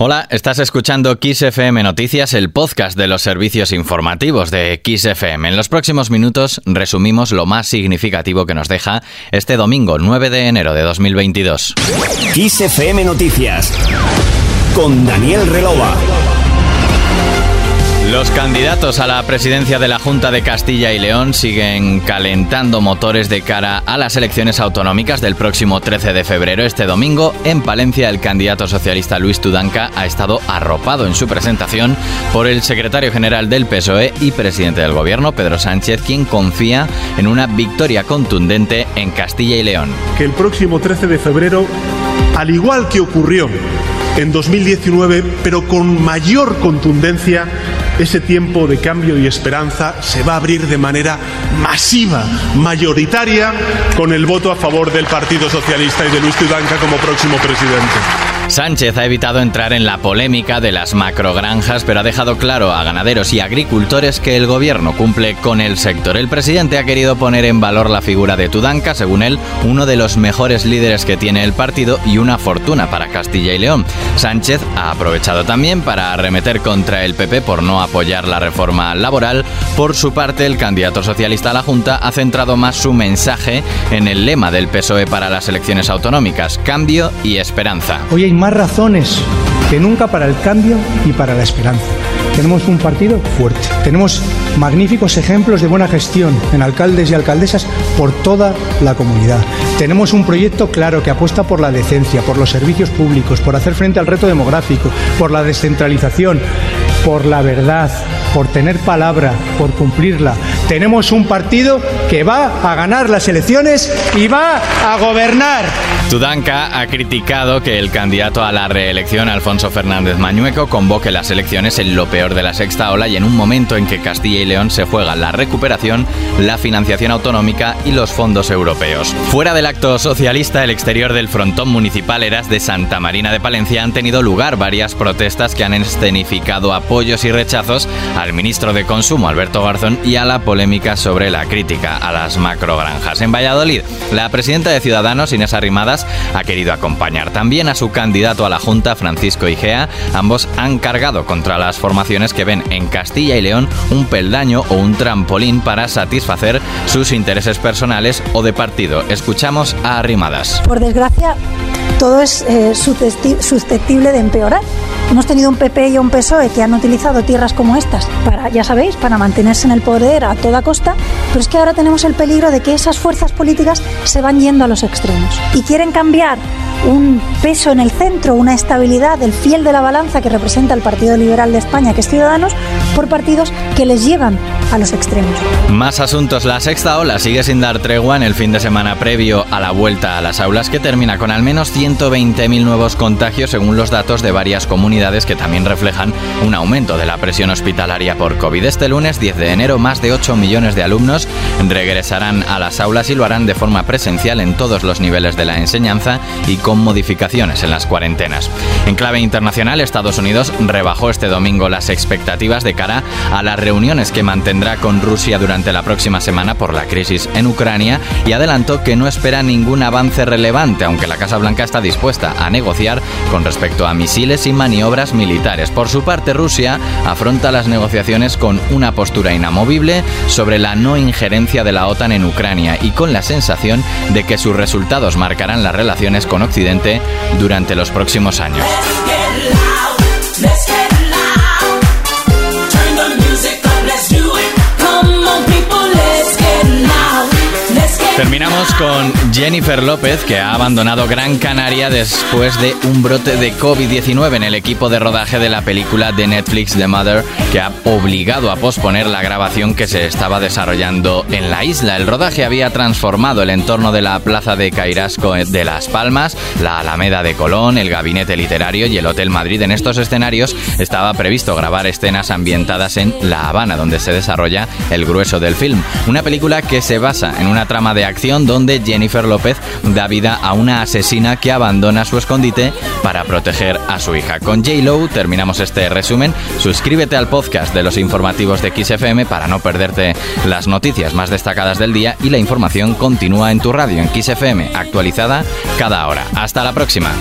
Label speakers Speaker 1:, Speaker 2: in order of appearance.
Speaker 1: Hola, estás escuchando Kiss FM Noticias, el podcast de los servicios informativos de Kiss FM. En los próximos minutos resumimos lo más significativo que nos deja este domingo 9 de enero de 2022.
Speaker 2: Kiss FM Noticias con Daniel Relova.
Speaker 1: Los candidatos a la presidencia de la Junta de Castilla y León siguen calentando motores de cara a las elecciones autonómicas del próximo 13 de febrero. Este domingo, en Palencia, el candidato socialista Luis Tudanca ha estado arropado en su presentación por el secretario general del PSOE y presidente del gobierno, Pedro Sánchez, quien confía en una victoria contundente en Castilla y León.
Speaker 3: Que el próximo 13 de febrero, al igual que ocurrió en 2019, pero con mayor contundencia, ese tiempo de cambio y esperanza se va a abrir de manera masiva, mayoritaria, con el voto a favor del Partido Socialista y de Luis Tudanca como próximo presidente.
Speaker 1: Sánchez ha evitado entrar en la polémica de las macrogranjas, pero ha dejado claro a ganaderos y agricultores que el gobierno cumple con el sector. El presidente ha querido poner en valor la figura de Tudanca, según él, uno de los mejores líderes que tiene el partido y una fortuna para Castilla y León. Sánchez ha aprovechado también para arremeter contra el PP por no apoyar la reforma laboral. Por su parte, el candidato socialista a la Junta ha centrado más su mensaje en el lema del PSOE para las elecciones autonómicas, cambio y esperanza.
Speaker 4: Más razones que nunca para el cambio y para la esperanza. Tenemos un partido fuerte. Tenemos magníficos ejemplos de buena gestión en alcaldes y alcaldesas por toda la comunidad. Tenemos un proyecto claro que apuesta por la decencia, por los servicios públicos, por hacer frente al reto demográfico, por la descentralización, por la verdad, por tener palabra, por cumplirla. Tenemos un partido que va a ganar las elecciones y va a gobernar.
Speaker 1: Tudanca ha criticado que el candidato a la reelección, Alfonso Fernández Mañueco, convoque las elecciones en lo peor de la sexta ola y en un momento en que Castilla y León se juega la recuperación, la financiación autonómica y los fondos europeos. Fuera del acto socialista, el exterior del frontón municipal Eras de Santa Marina de Palencia han tenido lugar varias protestas que han escenificado apoyos y rechazos al ministro de Consumo, Alberto Garzón, y a la polémica sobre la crítica a las macrogranjas. En Valladolid, la presidenta de Ciudadanos, Inés Arrimadas, ha querido acompañar también a su candidato a la Junta, Francisco Igea. Ambos han cargado contra las formaciones que ven en Castilla y León un peldaño o un trampolín para satisfacer sus intereses personales o de partido. Escuchamos a Arrimadas.
Speaker 5: Por desgracia, todo es eh, susceptible de empeorar. Hemos tenido un PP y un PSOE que han utilizado tierras como estas para, ya sabéis, para mantenerse en el poder a toda costa, pero es que ahora tenemos el peligro de que esas fuerzas políticas se van yendo a los extremos y quieren cambiar un peso en el centro, una estabilidad del fiel de la balanza que representa el Partido Liberal de España, que es Ciudadanos, por partidos que les llevan a los extremos.
Speaker 1: Más asuntos. La sexta ola sigue sin dar tregua en el fin de semana previo a la vuelta a las aulas que termina con al menos 120.000 nuevos contagios según los datos de varias comunidades que también reflejan un aumento de la presión hospitalaria por COVID. Este lunes 10 de enero más de 8 millones de alumnos regresarán a las aulas y lo harán de forma presencial en todos los niveles de la enseñanza y con modificaciones en las cuarentenas. En clave internacional, Estados Unidos rebajó este domingo las expectativas de cara a las reuniones que con Rusia durante la próxima semana por la crisis en Ucrania y adelantó que no espera ningún avance relevante, aunque la Casa Blanca está dispuesta a negociar con respecto a misiles y maniobras militares. Por su parte, Rusia afronta las negociaciones con una postura inamovible sobre la no injerencia de la OTAN en Ucrania y con la sensación de que sus resultados marcarán las relaciones con Occidente durante los próximos años. Con Jennifer López, que ha abandonado Gran Canaria después de un brote de COVID-19 en el equipo de rodaje de la película de Netflix The Mother, que ha obligado a posponer la grabación que se estaba desarrollando en la isla. El rodaje había transformado el entorno de la Plaza de Cairasco de Las Palmas, la Alameda de Colón, el Gabinete Literario y el Hotel Madrid. En estos escenarios estaba previsto grabar escenas ambientadas en La Habana, donde se desarrolla el grueso del film. Una película que se basa en una trama de acción donde Jennifer López da vida a una asesina que abandona su escondite para proteger a su hija. Con J-Lo terminamos este resumen. Suscríbete al podcast de los informativos de XFM para no perderte las noticias más destacadas del día y la información continúa en tu radio en XFM, actualizada cada hora. Hasta la próxima.